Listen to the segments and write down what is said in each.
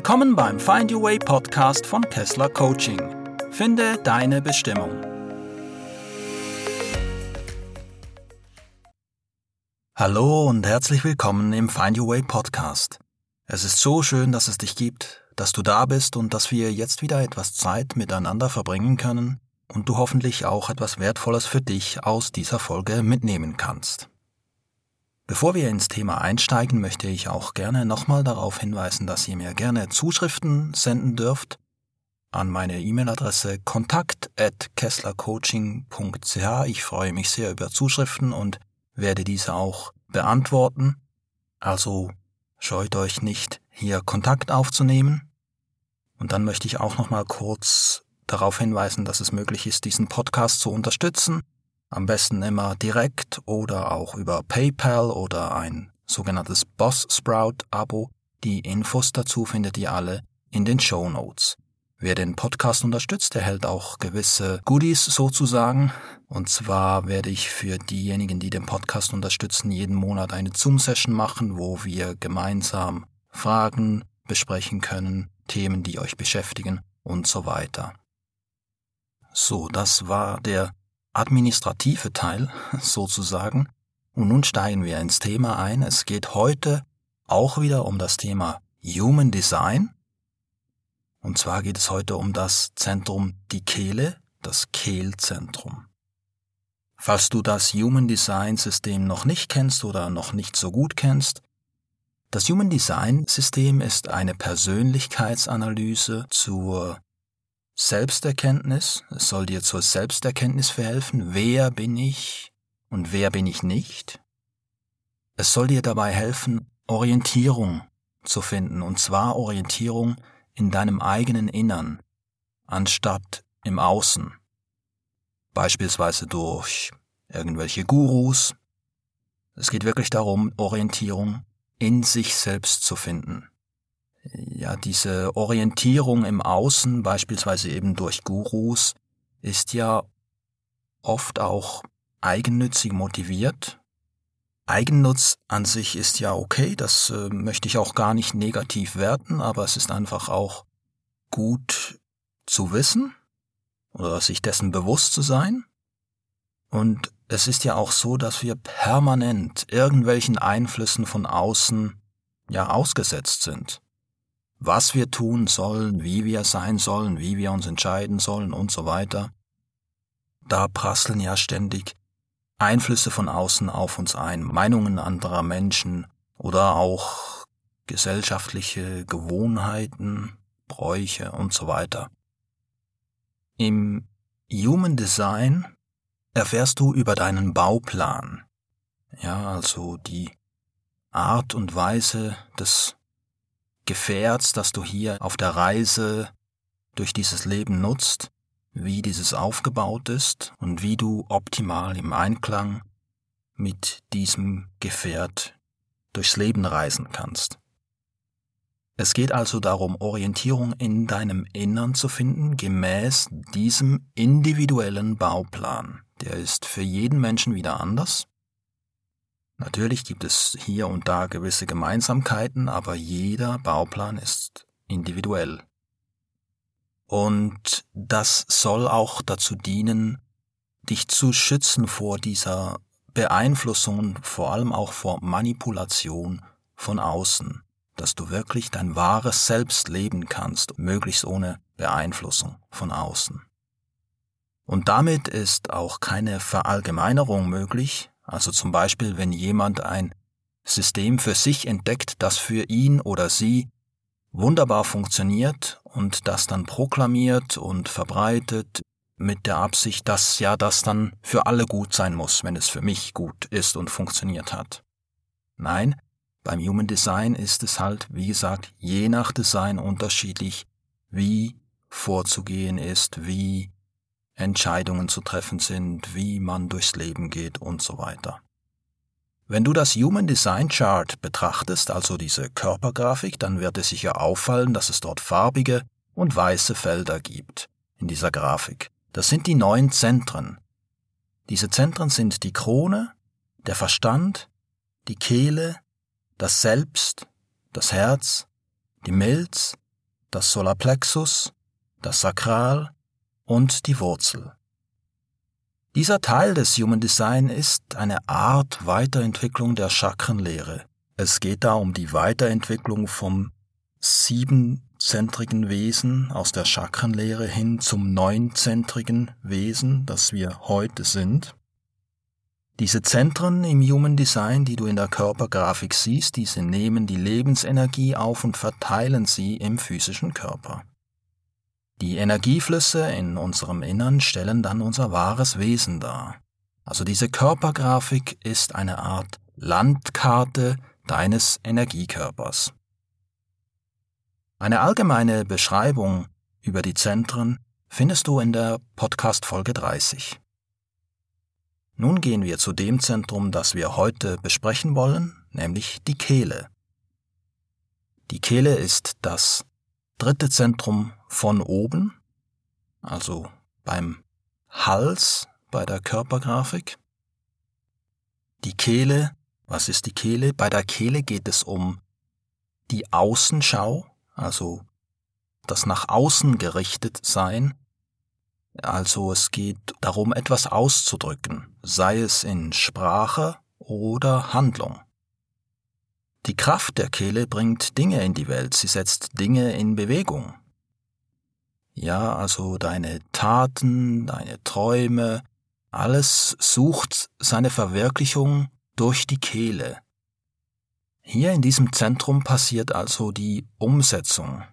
Willkommen beim Find Your Way Podcast von Kessler Coaching. Finde deine Bestimmung. Hallo und herzlich willkommen im Find Your Way Podcast. Es ist so schön, dass es dich gibt, dass du da bist und dass wir jetzt wieder etwas Zeit miteinander verbringen können und du hoffentlich auch etwas Wertvolles für dich aus dieser Folge mitnehmen kannst. Bevor wir ins Thema einsteigen, möchte ich auch gerne nochmal darauf hinweisen, dass ihr mir gerne Zuschriften senden dürft an meine E-Mail-Adresse kontakt@kesslercoaching.ch. Ich freue mich sehr über Zuschriften und werde diese auch beantworten. Also scheut euch nicht, hier Kontakt aufzunehmen. Und dann möchte ich auch nochmal kurz darauf hinweisen, dass es möglich ist, diesen Podcast zu unterstützen. Am besten immer direkt oder auch über PayPal oder ein sogenanntes Boss Sprout Abo. Die Infos dazu findet ihr alle in den Show Notes. Wer den Podcast unterstützt, erhält auch gewisse Goodies sozusagen. Und zwar werde ich für diejenigen, die den Podcast unterstützen, jeden Monat eine Zoom-Session machen, wo wir gemeinsam Fragen besprechen können, Themen, die euch beschäftigen und so weiter. So, das war der administrative Teil sozusagen. Und nun steigen wir ins Thema ein. Es geht heute auch wieder um das Thema Human Design. Und zwar geht es heute um das Zentrum die Kehle, das Kehlzentrum. Falls du das Human Design System noch nicht kennst oder noch nicht so gut kennst, das Human Design System ist eine Persönlichkeitsanalyse zur Selbsterkenntnis, es soll dir zur Selbsterkenntnis verhelfen, wer bin ich und wer bin ich nicht. Es soll dir dabei helfen, Orientierung zu finden, und zwar Orientierung in deinem eigenen Innern, anstatt im Außen. Beispielsweise durch irgendwelche Gurus. Es geht wirklich darum, Orientierung in sich selbst zu finden ja, diese Orientierung im Außen, beispielsweise eben durch Gurus, ist ja oft auch eigennützig motiviert. Eigennutz an sich ist ja okay, das äh, möchte ich auch gar nicht negativ werten, aber es ist einfach auch gut zu wissen oder sich dessen bewusst zu sein. Und es ist ja auch so, dass wir permanent irgendwelchen Einflüssen von außen ja ausgesetzt sind was wir tun sollen, wie wir sein sollen, wie wir uns entscheiden sollen und so weiter. Da prasseln ja ständig Einflüsse von außen auf uns ein, Meinungen anderer Menschen oder auch gesellschaftliche Gewohnheiten, Bräuche und so weiter. Im Human Design erfährst du über deinen Bauplan, ja, also die Art und Weise des Gefährts, das du hier auf der Reise durch dieses Leben nutzt, wie dieses aufgebaut ist und wie du optimal im Einklang mit diesem Gefährt durchs Leben reisen kannst. Es geht also darum, Orientierung in deinem Innern zu finden, gemäß diesem individuellen Bauplan. Der ist für jeden Menschen wieder anders Natürlich gibt es hier und da gewisse Gemeinsamkeiten, aber jeder Bauplan ist individuell. Und das soll auch dazu dienen, dich zu schützen vor dieser Beeinflussung vor allem auch vor Manipulation von außen, dass du wirklich dein wahres Selbst leben kannst, möglichst ohne Beeinflussung von außen. Und damit ist auch keine Verallgemeinerung möglich, also zum Beispiel, wenn jemand ein System für sich entdeckt, das für ihn oder sie wunderbar funktioniert und das dann proklamiert und verbreitet mit der Absicht, dass ja das dann für alle gut sein muss, wenn es für mich gut ist und funktioniert hat. Nein, beim Human Design ist es halt, wie gesagt, je nach Design unterschiedlich, wie vorzugehen ist, wie Entscheidungen zu treffen sind, wie man durchs Leben geht und so weiter. Wenn du das Human Design Chart betrachtest, also diese Körpergrafik, dann wird es sicher auffallen, dass es dort farbige und weiße Felder gibt in dieser Grafik. Das sind die neun Zentren. Diese Zentren sind die Krone, der Verstand, die Kehle, das Selbst, das Herz, die Milz, das Solarplexus, das Sakral und die Wurzel. Dieser Teil des Human Design ist eine Art Weiterentwicklung der Chakrenlehre. Es geht da um die Weiterentwicklung vom siebenzentrigen Wesen aus der Chakrenlehre hin zum neunzentrigen Wesen, das wir heute sind. Diese Zentren im Human Design, die du in der Körpergrafik siehst, diese nehmen die Lebensenergie auf und verteilen sie im physischen Körper. Die Energieflüsse in unserem Innern stellen dann unser wahres Wesen dar. Also diese Körpergrafik ist eine Art Landkarte deines Energiekörpers. Eine allgemeine Beschreibung über die Zentren findest du in der Podcast Folge 30. Nun gehen wir zu dem Zentrum, das wir heute besprechen wollen, nämlich die Kehle. Die Kehle ist das dritte Zentrum von oben, also beim Hals bei der Körpergrafik. Die Kehle, was ist die Kehle? Bei der Kehle geht es um die Außenschau, also das nach außen gerichtet sein also es geht darum, etwas auszudrücken, sei es in Sprache oder Handlung. Die Kraft der Kehle bringt Dinge in die Welt, sie setzt Dinge in Bewegung. Ja, also deine Taten, deine Träume, alles sucht seine Verwirklichung durch die Kehle. Hier in diesem Zentrum passiert also die Umsetzung.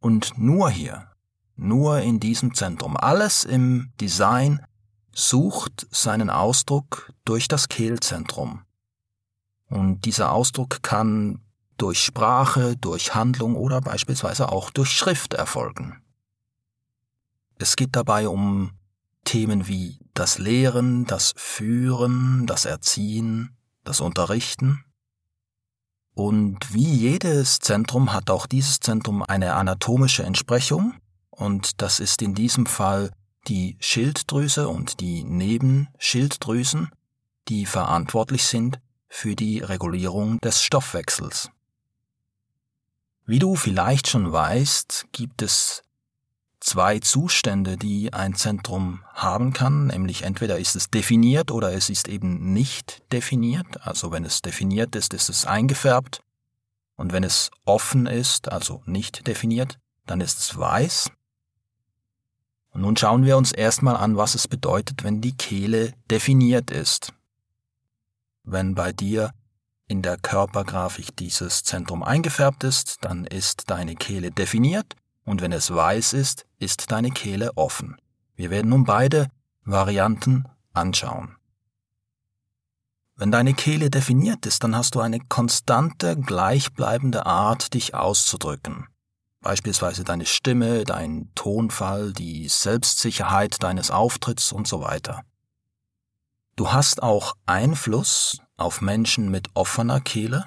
Und nur hier, nur in diesem Zentrum. Alles im Design sucht seinen Ausdruck durch das Kehlzentrum. Und dieser Ausdruck kann durch Sprache, durch Handlung oder beispielsweise auch durch Schrift erfolgen. Es geht dabei um Themen wie das Lehren, das Führen, das Erziehen, das Unterrichten. Und wie jedes Zentrum hat auch dieses Zentrum eine anatomische Entsprechung, und das ist in diesem Fall die Schilddrüse und die Nebenschilddrüsen, die verantwortlich sind für die Regulierung des Stoffwechsels. Wie du vielleicht schon weißt, gibt es zwei Zustände, die ein Zentrum haben kann, nämlich entweder ist es definiert oder es ist eben nicht definiert. Also wenn es definiert ist, ist es eingefärbt und wenn es offen ist, also nicht definiert, dann ist es weiß. Und nun schauen wir uns erstmal an, was es bedeutet, wenn die Kehle definiert ist. Wenn bei dir in der Körpergrafik dieses Zentrum eingefärbt ist, dann ist deine Kehle definiert und wenn es weiß ist, ist deine Kehle offen. Wir werden nun beide Varianten anschauen. Wenn deine Kehle definiert ist, dann hast du eine konstante, gleichbleibende Art, dich auszudrücken beispielsweise deine Stimme, dein Tonfall, die Selbstsicherheit deines Auftritts und so weiter. Du hast auch Einfluss auf Menschen mit offener Kehle.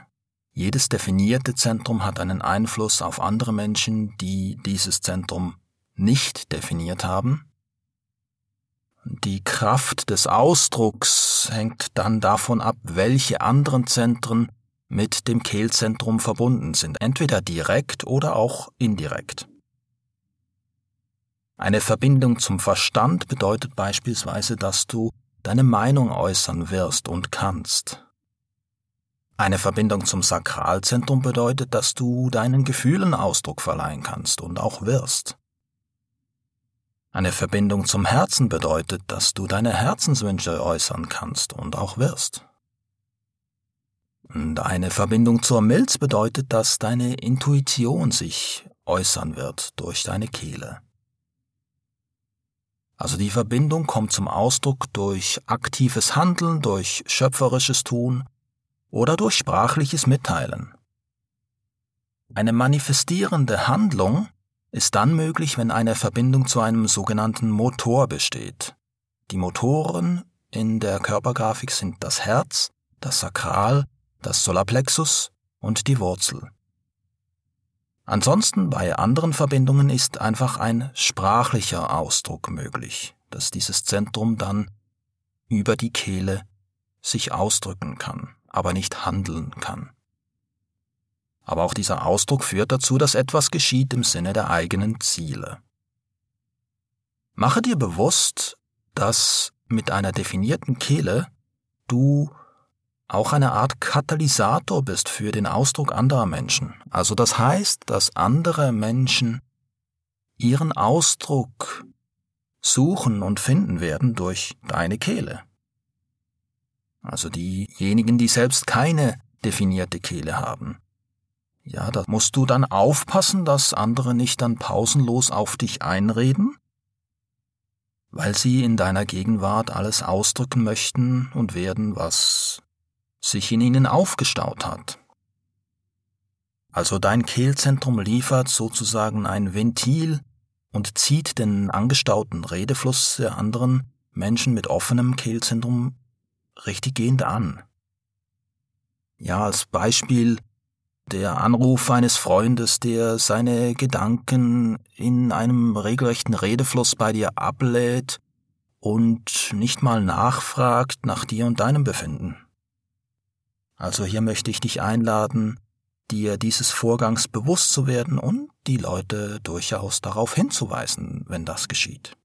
Jedes definierte Zentrum hat einen Einfluss auf andere Menschen, die dieses Zentrum nicht definiert haben. Die Kraft des Ausdrucks hängt dann davon ab, welche anderen Zentren mit dem Kehlzentrum verbunden sind, entweder direkt oder auch indirekt. Eine Verbindung zum Verstand bedeutet beispielsweise, dass du deine Meinung äußern wirst und kannst. Eine Verbindung zum Sakralzentrum bedeutet, dass du deinen Gefühlen Ausdruck verleihen kannst und auch wirst. Eine Verbindung zum Herzen bedeutet, dass du deine Herzenswünsche äußern kannst und auch wirst. Und eine Verbindung zur Milz bedeutet, dass deine Intuition sich äußern wird durch deine Kehle. Also die Verbindung kommt zum Ausdruck durch aktives Handeln, durch schöpferisches Tun oder durch sprachliches Mitteilen. Eine manifestierende Handlung ist dann möglich, wenn eine Verbindung zu einem sogenannten Motor besteht. Die Motoren in der Körpergrafik sind das Herz, das Sakral das Solarplexus und die Wurzel. Ansonsten bei anderen Verbindungen ist einfach ein sprachlicher Ausdruck möglich, dass dieses Zentrum dann über die Kehle sich ausdrücken kann, aber nicht handeln kann. aber auch dieser Ausdruck führt dazu, dass etwas geschieht im Sinne der eigenen Ziele. Mache dir bewusst, dass mit einer definierten Kehle du auch eine Art Katalysator bist für den Ausdruck anderer Menschen. Also das heißt, dass andere Menschen ihren Ausdruck suchen und finden werden durch deine Kehle. Also diejenigen, die selbst keine definierte Kehle haben. Ja, da musst du dann aufpassen, dass andere nicht dann pausenlos auf dich einreden, weil sie in deiner Gegenwart alles ausdrücken möchten und werden, was sich in ihnen aufgestaut hat. Also dein Kehlzentrum liefert sozusagen ein Ventil und zieht den angestauten Redefluss der anderen Menschen mit offenem Kehlzentrum richtiggehend an. Ja, als Beispiel der Anruf eines Freundes, der seine Gedanken in einem regelrechten Redefluss bei dir ablädt und nicht mal nachfragt nach dir und deinem Befinden. Also hier möchte ich dich einladen, dir dieses Vorgangs bewusst zu werden und die Leute durchaus darauf hinzuweisen, wenn das geschieht.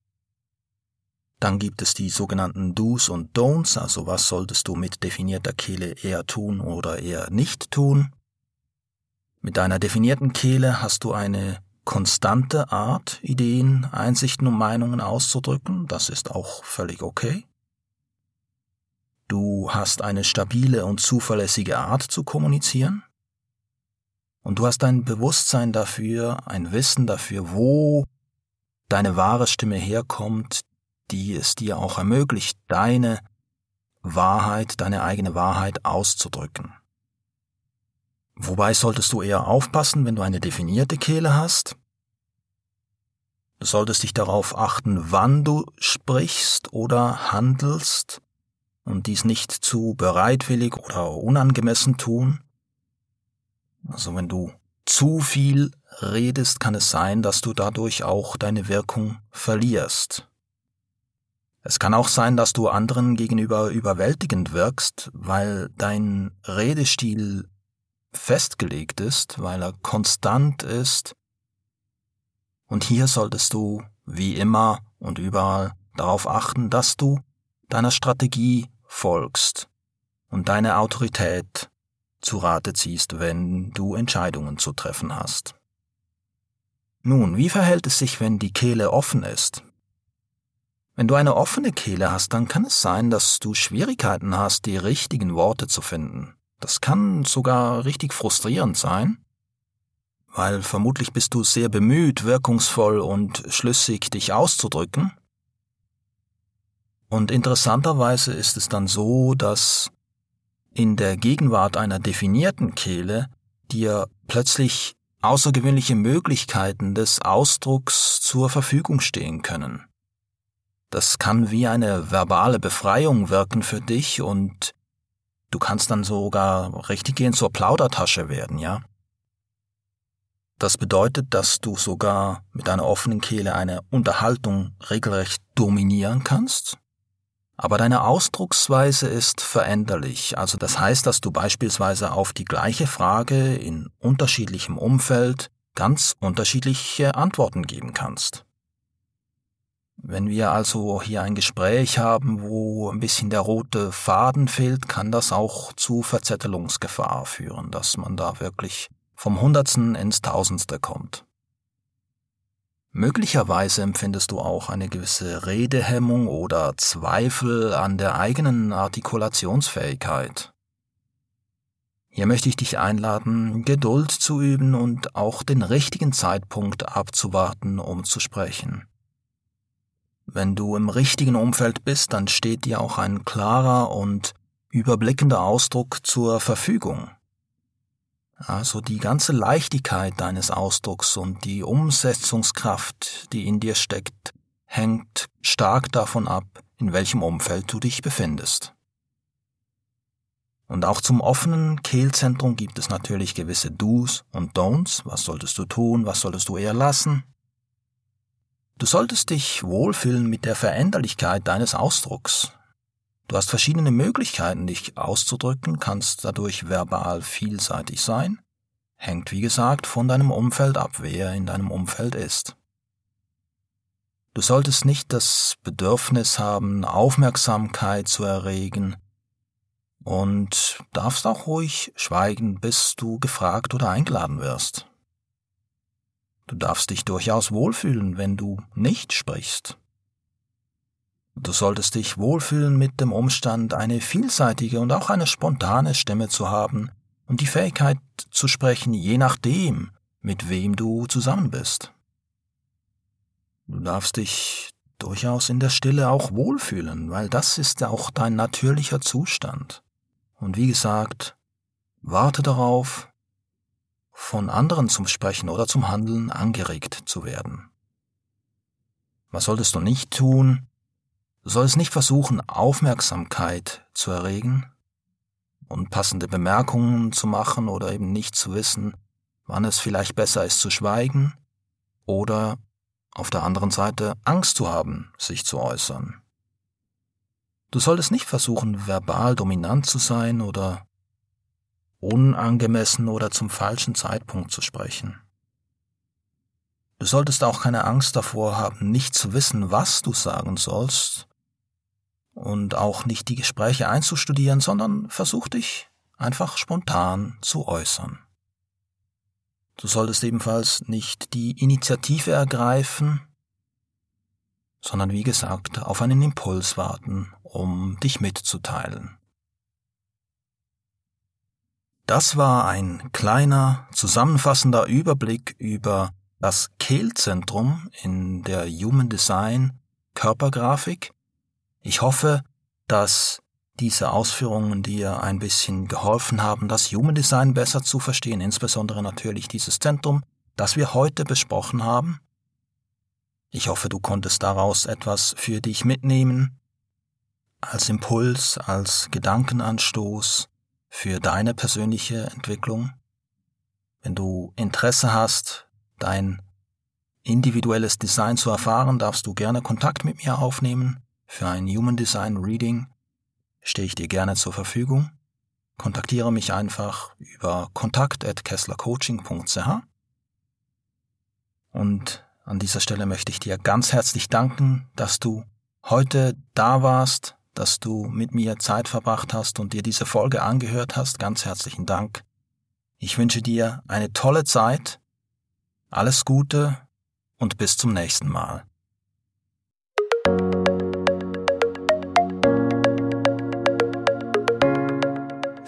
Dann gibt es die sogenannten Do's und Don'ts, also was solltest du mit definierter Kehle eher tun oder eher nicht tun. Mit deiner definierten Kehle hast du eine konstante Art, Ideen, Einsichten und Meinungen auszudrücken, das ist auch völlig okay. Du hast eine stabile und zuverlässige Art zu kommunizieren. Und du hast ein Bewusstsein dafür, ein Wissen dafür, wo deine wahre Stimme herkommt, die es dir auch ermöglicht, deine Wahrheit, deine eigene Wahrheit auszudrücken. Wobei solltest du eher aufpassen, wenn du eine definierte Kehle hast. Du solltest dich darauf achten, wann du sprichst oder handelst und dies nicht zu bereitwillig oder unangemessen tun. Also wenn du zu viel redest, kann es sein, dass du dadurch auch deine Wirkung verlierst. Es kann auch sein, dass du anderen gegenüber überwältigend wirkst, weil dein Redestil festgelegt ist, weil er konstant ist. Und hier solltest du, wie immer und überall, darauf achten, dass du deiner Strategie folgst und deine Autorität zu Rate ziehst, wenn du Entscheidungen zu treffen hast. Nun, wie verhält es sich, wenn die Kehle offen ist? Wenn du eine offene Kehle hast, dann kann es sein, dass du Schwierigkeiten hast, die richtigen Worte zu finden. Das kann sogar richtig frustrierend sein, weil vermutlich bist du sehr bemüht, wirkungsvoll und schlüssig dich auszudrücken, und interessanterweise ist es dann so, dass in der Gegenwart einer definierten Kehle dir plötzlich außergewöhnliche Möglichkeiten des Ausdrucks zur Verfügung stehen können. Das kann wie eine verbale Befreiung wirken für dich und du kannst dann sogar richtiggehend zur Plaudertasche werden, ja? Das bedeutet, dass du sogar mit einer offenen Kehle eine Unterhaltung regelrecht dominieren kannst aber deine Ausdrucksweise ist veränderlich, also das heißt, dass du beispielsweise auf die gleiche Frage in unterschiedlichem Umfeld ganz unterschiedliche Antworten geben kannst. Wenn wir also hier ein Gespräch haben, wo ein bisschen der rote Faden fehlt, kann das auch zu Verzettelungsgefahr führen, dass man da wirklich vom Hundertsten ins Tausendste kommt. Möglicherweise empfindest du auch eine gewisse Redehemmung oder Zweifel an der eigenen Artikulationsfähigkeit. Hier möchte ich dich einladen, Geduld zu üben und auch den richtigen Zeitpunkt abzuwarten, um zu sprechen. Wenn du im richtigen Umfeld bist, dann steht dir auch ein klarer und überblickender Ausdruck zur Verfügung. Also die ganze Leichtigkeit deines Ausdrucks und die Umsetzungskraft, die in dir steckt, hängt stark davon ab, in welchem Umfeld du dich befindest. Und auch zum offenen Kehlzentrum gibt es natürlich gewisse Do's und Don'ts. Was solltest du tun, was solltest du eher lassen? Du solltest dich wohlfühlen mit der Veränderlichkeit deines Ausdrucks. Du hast verschiedene Möglichkeiten, dich auszudrücken, kannst dadurch verbal vielseitig sein, hängt wie gesagt von deinem Umfeld ab, wer in deinem Umfeld ist. Du solltest nicht das Bedürfnis haben, Aufmerksamkeit zu erregen und darfst auch ruhig schweigen, bis du gefragt oder eingeladen wirst. Du darfst dich durchaus wohlfühlen, wenn du nicht sprichst. Du solltest dich wohlfühlen mit dem Umstand, eine vielseitige und auch eine spontane Stimme zu haben und die Fähigkeit zu sprechen, je nachdem, mit wem du zusammen bist. Du darfst dich durchaus in der Stille auch wohlfühlen, weil das ist auch dein natürlicher Zustand. Und wie gesagt, warte darauf, von anderen zum Sprechen oder zum Handeln angeregt zu werden. Was solltest du nicht tun? Du solltest nicht versuchen, Aufmerksamkeit zu erregen und passende Bemerkungen zu machen oder eben nicht zu wissen, wann es vielleicht besser ist zu schweigen oder auf der anderen Seite Angst zu haben, sich zu äußern. Du solltest nicht versuchen, verbal dominant zu sein oder unangemessen oder zum falschen Zeitpunkt zu sprechen. Du solltest auch keine Angst davor haben, nicht zu wissen, was du sagen sollst und auch nicht die Gespräche einzustudieren, sondern versuch dich einfach spontan zu äußern. Du solltest ebenfalls nicht die Initiative ergreifen, sondern wie gesagt auf einen Impuls warten, um dich mitzuteilen. Das war ein kleiner, zusammenfassender Überblick über das Kehlzentrum in der Human Design Körpergrafik. Ich hoffe, dass diese Ausführungen dir ein bisschen geholfen haben, das Human Design besser zu verstehen, insbesondere natürlich dieses Zentrum, das wir heute besprochen haben. Ich hoffe, du konntest daraus etwas für dich mitnehmen, als Impuls, als Gedankenanstoß für deine persönliche Entwicklung. Wenn du Interesse hast, dein individuelles Design zu erfahren, darfst du gerne Kontakt mit mir aufnehmen für ein Human Design Reading stehe ich dir gerne zur Verfügung. Kontaktiere mich einfach über kontakt.kesslercoaching.ch. Und an dieser Stelle möchte ich dir ganz herzlich danken, dass du heute da warst, dass du mit mir Zeit verbracht hast und dir diese Folge angehört hast. Ganz herzlichen Dank. Ich wünsche dir eine tolle Zeit, alles Gute und bis zum nächsten Mal.